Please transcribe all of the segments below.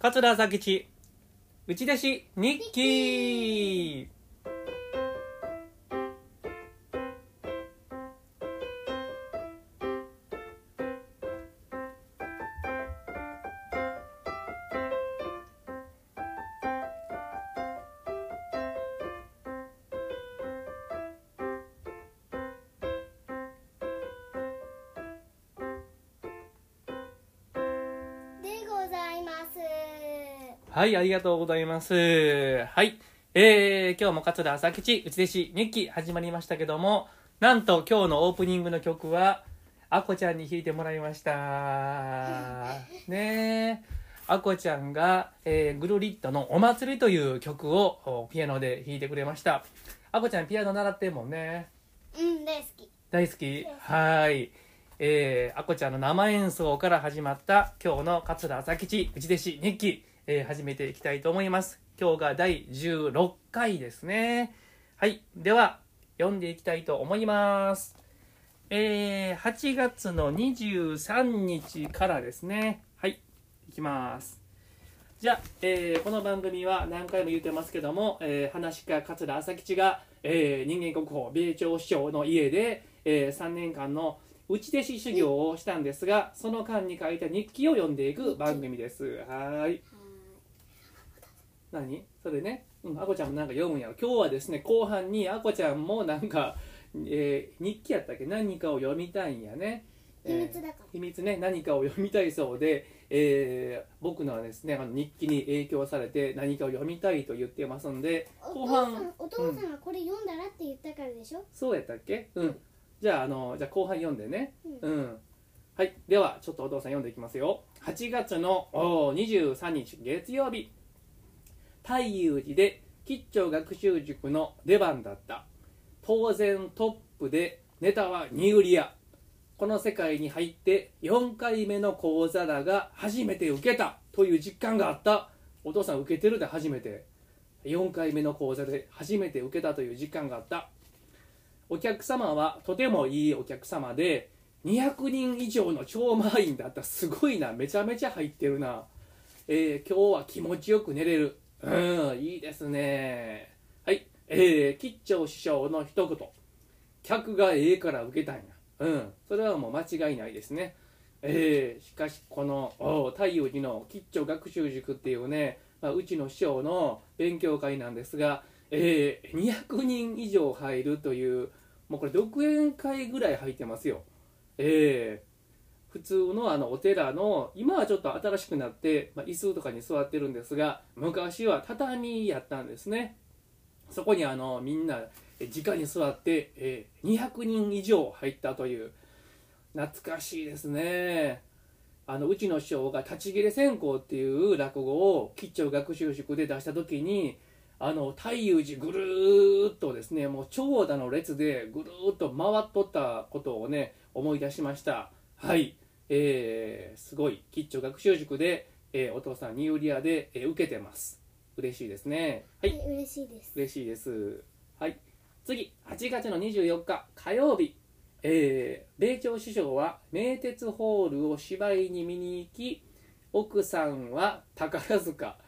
桂朝吉内弟子日記。ではいありがとうございます。はい。えー、今日も桂朝吉内弟子日記始まりましたけどもなんと今日のオープニングの曲はあこちゃんに弾いてもらいました。ねえ。あこちゃんが、えー、グルリットの「お祭り」という曲をおピアノで弾いてくれました。あこちゃんピアノ習ってんもんね。うん大好き。大好き？はい。えー、あこちゃんの生演奏から始まった今日の桂朝吉内弟子日記、えー始めていきたいと思います。今日が第16回ですね。はい。では読んでいきたいと思います。えー、8月の23日からですね。はい。いきます。じゃあ、えーこの番組は何回も言ってますけども、えー、話家桂朝吉が、えー人間国宝米朝師匠の家で、え3年間の内弟子修行をしたんですがその間に書いた日記を読んでいく番組です。はい。何？それね。うん。あこちゃんもなんか読むんやろ。今日はですね後半にあこちゃんもなんか、えー日記やったっけ？何かを読みたいんやね。秘密だから。秘密ね。何かを読みたいそうで、えー僕のはですねあの日記に影響されて何かを読みたいと言ってますんで後お父さ半んお父さんはこれ読んだらって言ったからでしょ？そうやったっけ？うん。じゃああのじゃあ後半読んでね。ううん、はい。ではちょっとお父さん読んでいきますよ。8月のおー23日月曜日太遊寺で吉兆学習塾の出番だった。当然トップでネタは二売りやこの世界に入って4回目の講座だが初めて受けた。という実感があった。お父さん受けてるで初めて。4回目の講座で初めて受けた。という実感があった。お客様はとてもいいお客様で200人以上の超満員だった。すごいな。めちゃめちゃ入ってるな、えー今日は気持ちよく寝れる。うんいいですね。はい。えー、吉兆師匠の一言。客がええから受けたんや。うん。それはもう間違いないですね。えーしかしこの太陽寺の吉兆学習塾っていうね、まあ、うちの師匠の勉強会なんですが、えー200人以上入るというもうこれ独演会ぐらい入ってますよ。えー普通のあのお寺の今はちょっと新しくなって、まあ、椅子とかに座ってるんですが昔は畳やったんですね。そこにあのみんなえ直に座って、えー200人以上入ったという。懐かしいですね。あのうちの師匠が「立ち切れ線香」っていう落語を吉兆学習塾で出した時にあの太遊寺ぐるーっとですねもう長蛇の列でぐるーっと回っとったことをね思い出しました。はい。えー、すごい。吉兆学習塾で、えーお父さんニューリアで、えー受けてます。嬉しいですね。はい。はい嬉しいです。嬉しいです。はい。次。8月の24日火曜日。えー、米朝師匠は名鉄ホールを芝居に見に行き奥さんは宝塚。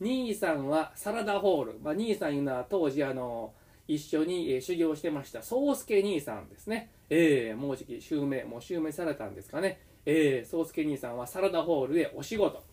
兄さんはサラダホール、まあ、兄さんいうのは当時あの一緒に、えー修行してました。宗介兄さんですねえー、もうじき襲名もう襲名されたんですかね。えー、宗介兄さんはサラダホールでお仕事。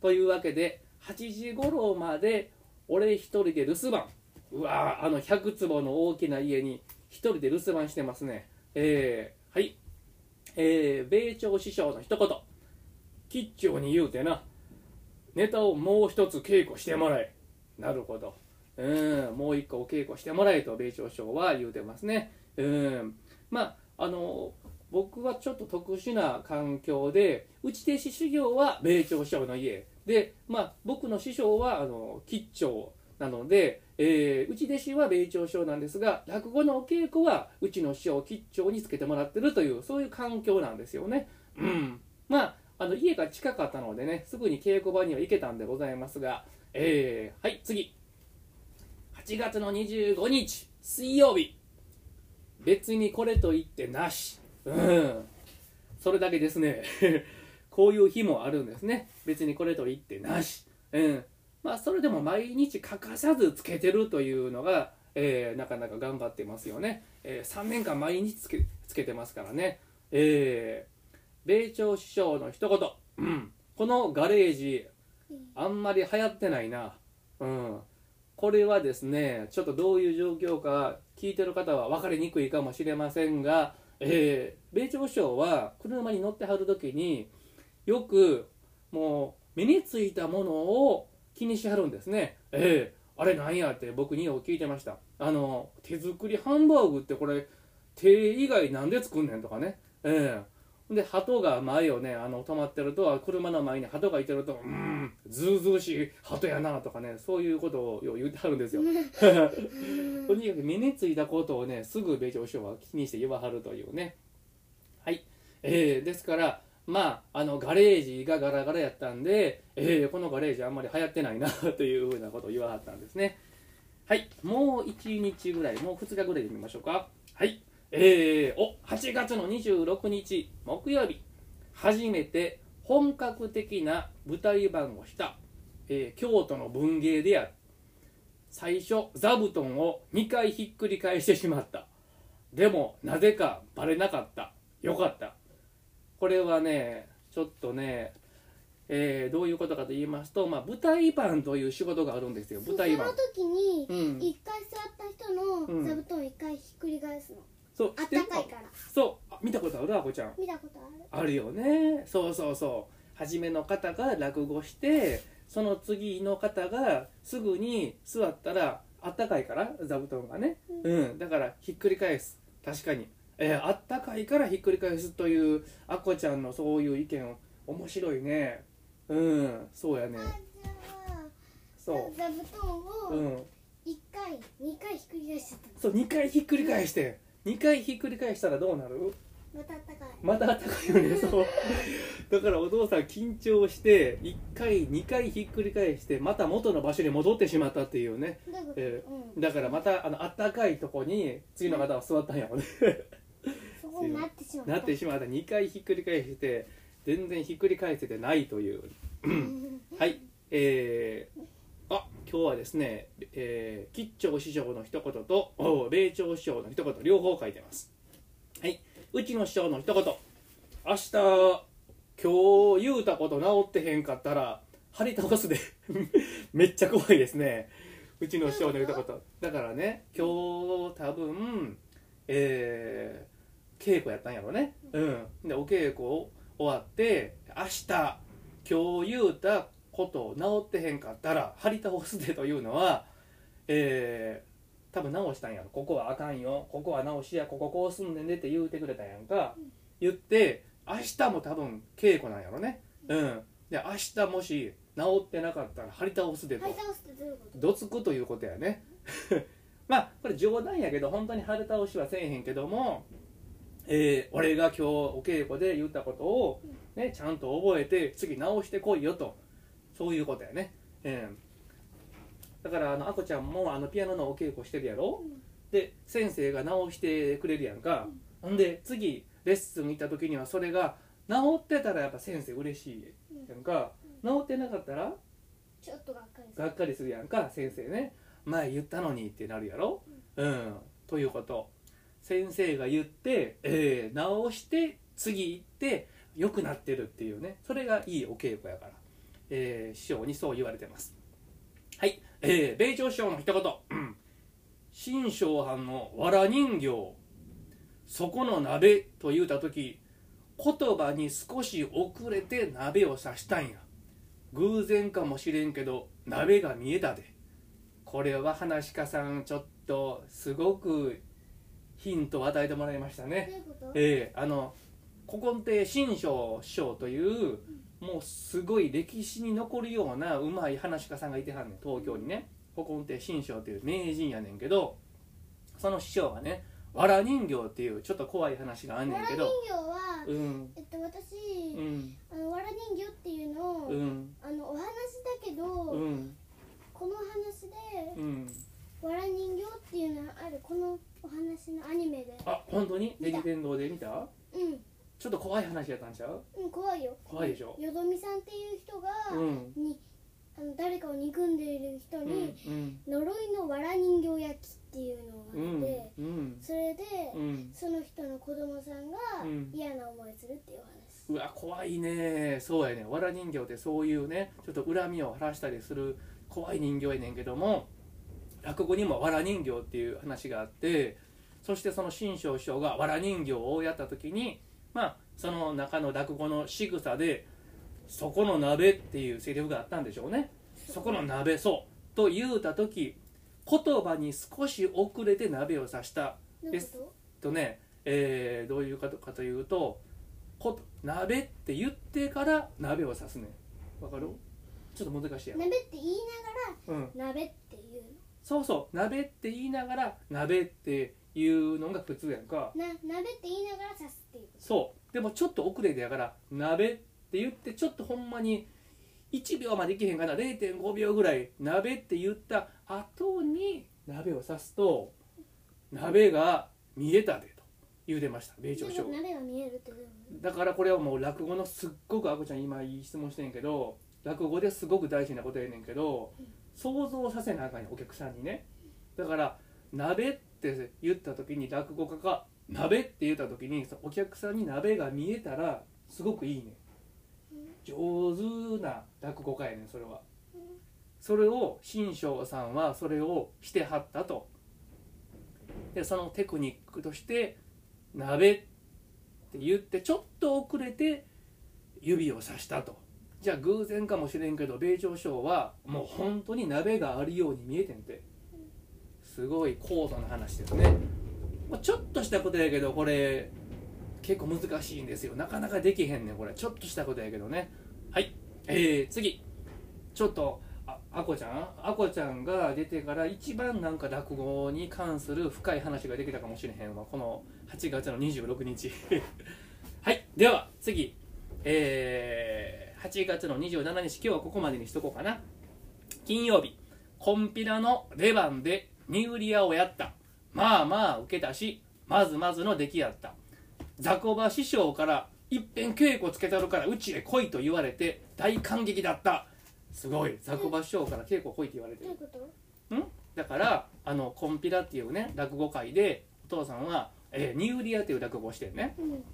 というわけで8時頃まで俺一人で留守番。うわあの100坪の大きな家に一人で留守番してますね。えー、はい。えー、米朝師匠の一言。吉兆に言うてな。ネタをもう一つ稽古してもらえ。なるほど。うんもう一個お稽古してもらえと米朝師匠は言うてますね。うん。まああの僕はちょっと特殊な環境で内弟子修行は米朝師匠の家。でまあ僕の師匠はあの吉兆なので、えー、内弟子は米朝師匠なんですが落語のお稽古はうちの師匠吉兆につけてもらってるというそういう環境なんですよね。うん。まああの家が近かったのでねすぐに稽古場には行けたんでございますがえー、はい次。8月の25日水曜日。別にこれと言ってなし。うん。それだけですね。こういう日もあるんですね。別にこれと言ってなし、うん。まあ、それでも毎日欠かさずつけてるというのが、えーなかなか頑張ってますよね、えー3年間毎日つけつけてますからね、えー米朝首相の一言、うん、このガレージあんまり流行ってないな、うん、これはですねちょっとどういう状況か聞いてる方は分かりにくいかもしれませんが、えー米朝首相は車に乗ってはる時によくもう目についたものを気にしはるんですね。えーあれなんやって僕によく聞いてました。あの手作りハンバーグってこれ手以外なんで作んねんとかね。えーで鳩が前をねあの止まってると車の前に鳩がいてるとうーんずうずうしい鳩やなとかねそういうことをよう言ってはるんですよ。とにかく目についたことをねすぐ米朝首相は気にして言わはるというね。はい、えーですからまああのガレージがガラガラやったんで、えーこのガレージあんまり流行ってないな というふうなことを言わはったんですね。はい、もう1日ぐらい、もう2日ぐらいで見ましょうか。はい、えー、お8月の26日木曜日、初めて本格的な舞台版をした、えー京都の文芸である。最初、座布団を2回ひっくり返してしまった。でも、なぜかバレなかった。よかった。これはね、ちょっとね、えーどういうことかと言いますと、まあ、舞台版という仕事があるんですよ、舞台版その。時にうん一回座った人うんの座布団を一回ひっくり返すの、そう、あったかいからそう、あ見たことあるあこちゃん。見たことあるあるよね。そうそうそう。初めの方が落語して、その次の方がすぐに座ったら、あったかいから、座布団がね。うん、だからひっくり返す。確かに。えーあったかいからひっくり返すという、あこちゃんのそういう意見、面白いね。うん、そうやね。そ座布団う。うをん。一回二回ひっくり返しちゃったのそう、2回ひっくり返して、2回ひっくり返したらどうなる？またあったかい。またあったかいよねそう。だからお父さん緊張して1回2回ひっくり返してまた元の場所に戻ってしまったっていうね。どういうん。だからまたあのあったかいとこに次の方は座ったんやろね。そこになってしまった。なってしまった。2回ひっくり返して全然ひっくり返せてないという。はい。えー、あ今日はですね、えー、吉兆師匠の一言と米朝師匠の一言両方書いてます。はい。うちの師匠の一言。明日今日言うたこと治ってへんかったら張り倒すで。めっちゃ怖いですね。うちの師匠の言。ったことだからね今日多分えー、稽古やったんやろね。うん。でお稽古終わって明日今日言うたこと治ってへんかったら張り倒すでというのはえー、多分直したんやろ。ここはあかんよ。ここは直しや。こここうすんねんでって言うてくれたやんか、言って明日も多分稽古なんやろね。うん。で明日もし治ってなかったら張り倒すでと。張り倒すってどういうこと？どつくということやね。まあこれ冗談やけど本当に張り倒しはせえへんけども、えー俺が今日お稽古で言ったことを、ね、ちゃんと覚えて次直してこいよとそういうことやね、えーだからあのあこちゃんもあのピアノのお稽古してるやろ、うん。で先生が直してくれるやんか、ほんで次レッスン行った時にはそれが直ってたらやっぱ先生嬉しいやんか、直ってなかったらちょっとがっかりする。がっかりするやんか先生ね。前言ったのにってなるやろ？うん、ということ。先生が言って、えー直して次行って良くなってるっていうね。それがいいお稽古やから、えー師匠にそう言われてます。はい、えー、米朝師匠の一言。う ん新章藩の藁人形。そこの鍋と言うた時言葉に少し遅れて鍋を刺したんや。偶然かもしれんけど鍋が見えたで。これは話し家さんちょっとすごくヒントを与えてもらいましたね。ええあの古今亭新章師匠というもうすごい歴史に残るようなうまい話し家さんがいてはんねん。東京にね。古今亭新章という名人やねんけどその師匠がね藁人形っていうちょっと怖い話があんねんわら人けど形は、うん。えっと私、うん。あのわら人形っていうのを、うん。あのお話だけど、うん。この話でうん。わら人形っていうのがあるこのお話のアニメで。あ本当に？レジ天堂で見た？うんちょっと怖い話やったんちゃう？うん怖いよ。怖いでしょ？よどみさんっていう人が、うん。にあの誰かを憎んでいる人うんに、うん。呪いのわら人形焼きっていうのがうんあって、うんそれで、うん。その人の子供さんがうん。嫌な思いするっていう話、うわ怖いね。そうやね。わら人形ってそういうねちょっと恨みを晴らしたりする怖い人形やねんけども落語にもわら人形っていう話があってそしてその新庄師匠がわら人形をやった時にまあその中の落語の仕草で「そこの鍋」っていうセリフがあったんでしょうね。そこの鍋そう。と言うた時言葉に少し遅れて鍋を刺した。どういうこと？ね、えーどういうことかというとこ鍋って言ってから鍋を刺すねわかる？ちょっと難しいや。と鍋って言いうんながら鍋っていうそうそう。鍋って言いながら鍋っていうのが普通やんか。のな鍋って言いながら刺すっていうそう。でもちょっと遅れてやから鍋って言ってちょっとほんまに1秒までいけへんかな。0.5秒ぐらい鍋って言った後に鍋を刺すと鍋が見えたでと言うてました。米朝なんか首相鍋が見えるってだからこれはもう落語のすっごくあこちゃん今いい質問してんけど落語ですごく大事なことやねんけど想像させなあかんお客さんにね。だから鍋って言った時に落語家が鍋って言った時にお客さんに鍋が見えたらすごくいいね。上手な落語家やねんそれは。それを新庄さんはそれをしてはったと。でそのテクニックとして鍋って言ってちょっと遅れて指をさしたと。じゃあ偶然かもしれんけど米朝省はもう本当に鍋があるように見えてんて。すごい高度な話ですね、まあ、ちょっとしたことやけどこれ結構難しいんですよ。なかなかできへんねんこれ。ちょっとしたことやけどね。はい。えー、次。ちょっとああこちゃん？あこちゃんが出てから一番なんか落語に関する深い話ができたかもしれへんわ。この8月の26日。はい。では次。えー、8月の27日。今日はここまでにしとこうかな。金曜日。コンピラの出番でニューリアをやった。まあまあ受けたしまずまずの出来やった。雑魚場師匠からいっぺん稽古つけたるからうちへ来いと言われて大感激だった。すごい。雑魚場師匠から稽古来いって言われてる。ういうこと？だからあのコンピラっていうね落語会でお父さんは、えーニューリアっていう落語をしてるね。うん。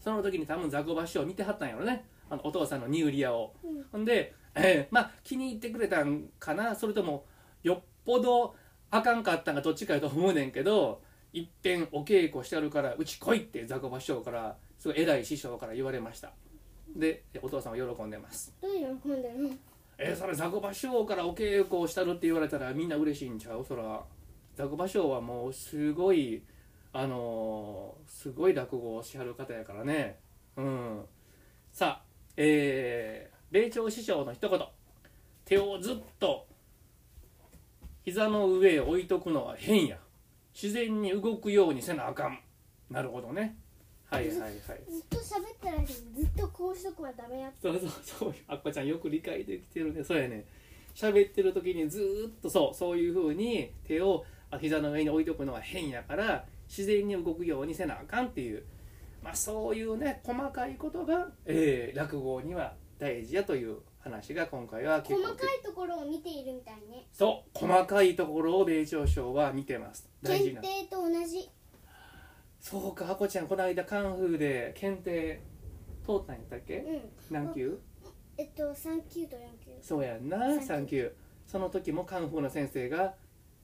その時に多分雑魚場師匠見てはったんやろね。あのお父さんのニューリアを。うん。ほんで、えーまあ気に入ってくれたんかな。それともよっぽどあかんかったんかどっちかやと思うねんけどいっぺんお稽古してあるからうち来いって雑魚場師匠からすごい偉い師匠から言われました。でお父さんは喜んでます。どう喜んでるの？えーそれ雑魚場師匠からお稽古をしたるって言われたらみんな嬉しいんちゃう？そら雑魚場師匠はもうすごいあのーすごい落語をしはる方やからね。うん。さあえー、米朝師匠の一言。手をずっと膝の上へ置いとくのは変や。自然に動くようにせなあかん。なるほどね。はいはいはい。ずっと喋ってる間にずっとこうしとくはダメやそうそうそう。あっこちゃんよく理解できてるね。そうやね。喋ってる時にずーっとそう。そういう風に手をあ膝の上に置いとくのは変やから自然に動くようにせなあかんっていう。まあそういうね細かいことが、えー落語には大事やという話が今回は結構細かいところを見ているみたいねそう細かいところを米朝省は見てます。大事な。検定と同じ。そうかあこちゃんこの間カンフーで検定通ったんやったっけ？うん。何級？えっと3級と4級。そうやんなサン3級。その時もカンフーの先生が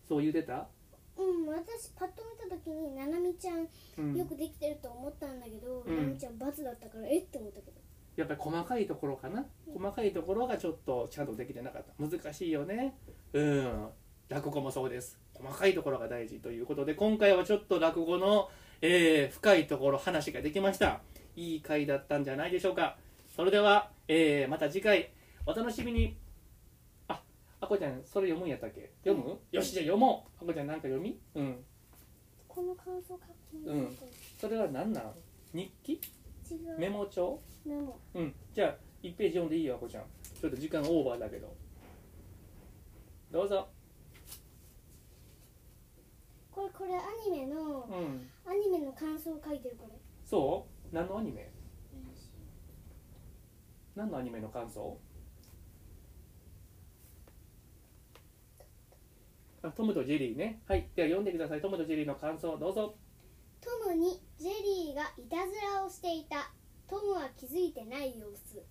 そう言うてた、うん私パッと見た時にななみちゃんうん、よくできてると思ったんだけど、うん。ななみちゃん罰だったからえって思ったけどやっぱり細かいところかな。細かいところがちょっとちゃんとできてなかった。難しいよね。うん。落語もそうです。細かいところが大事ということで今回はちょっと落語の、えー深いところ話ができました。いい回だったんじゃないでしょうか。それでは、えーまた次回。お楽しみに。ああこちゃんそれ読むんやったっけ？読む、よしじゃあ読もう。あこちゃんなんか読み？うん。この感想書きうん。それは何なん？日記？メモ帳？メモ。うん。じゃあ1ページ読んでいいよあこちゃん。ちょっと時間オーバーだけど。どうぞ。これこれアニメのうん。アニメの感想を書いてるこれ。そう？何のアニメ？何のアニメの感想？あトムとジェリーね。はい。では読んでください。トムとジェリーの感想。どうぞ。トムにジェリーがいたずらをしていた。トムは気づいてない様子。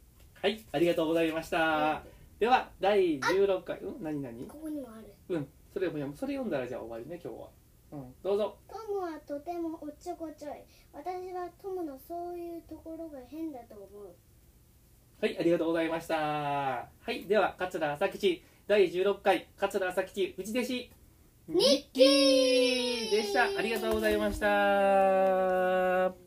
はいありがとうございました。では第16回。うん何何？ここにもある。うんそれも読むそれ読んだらじゃあ終わりね今日は。うんどうぞ。トムはとてもおっちょこちょい。私はトムのそういうところが変だと思う。はい、ありがとうございました。はい、では、桂朝吉、第16回、桂朝吉、内弟子、ニッキーでした。ありがとうございました。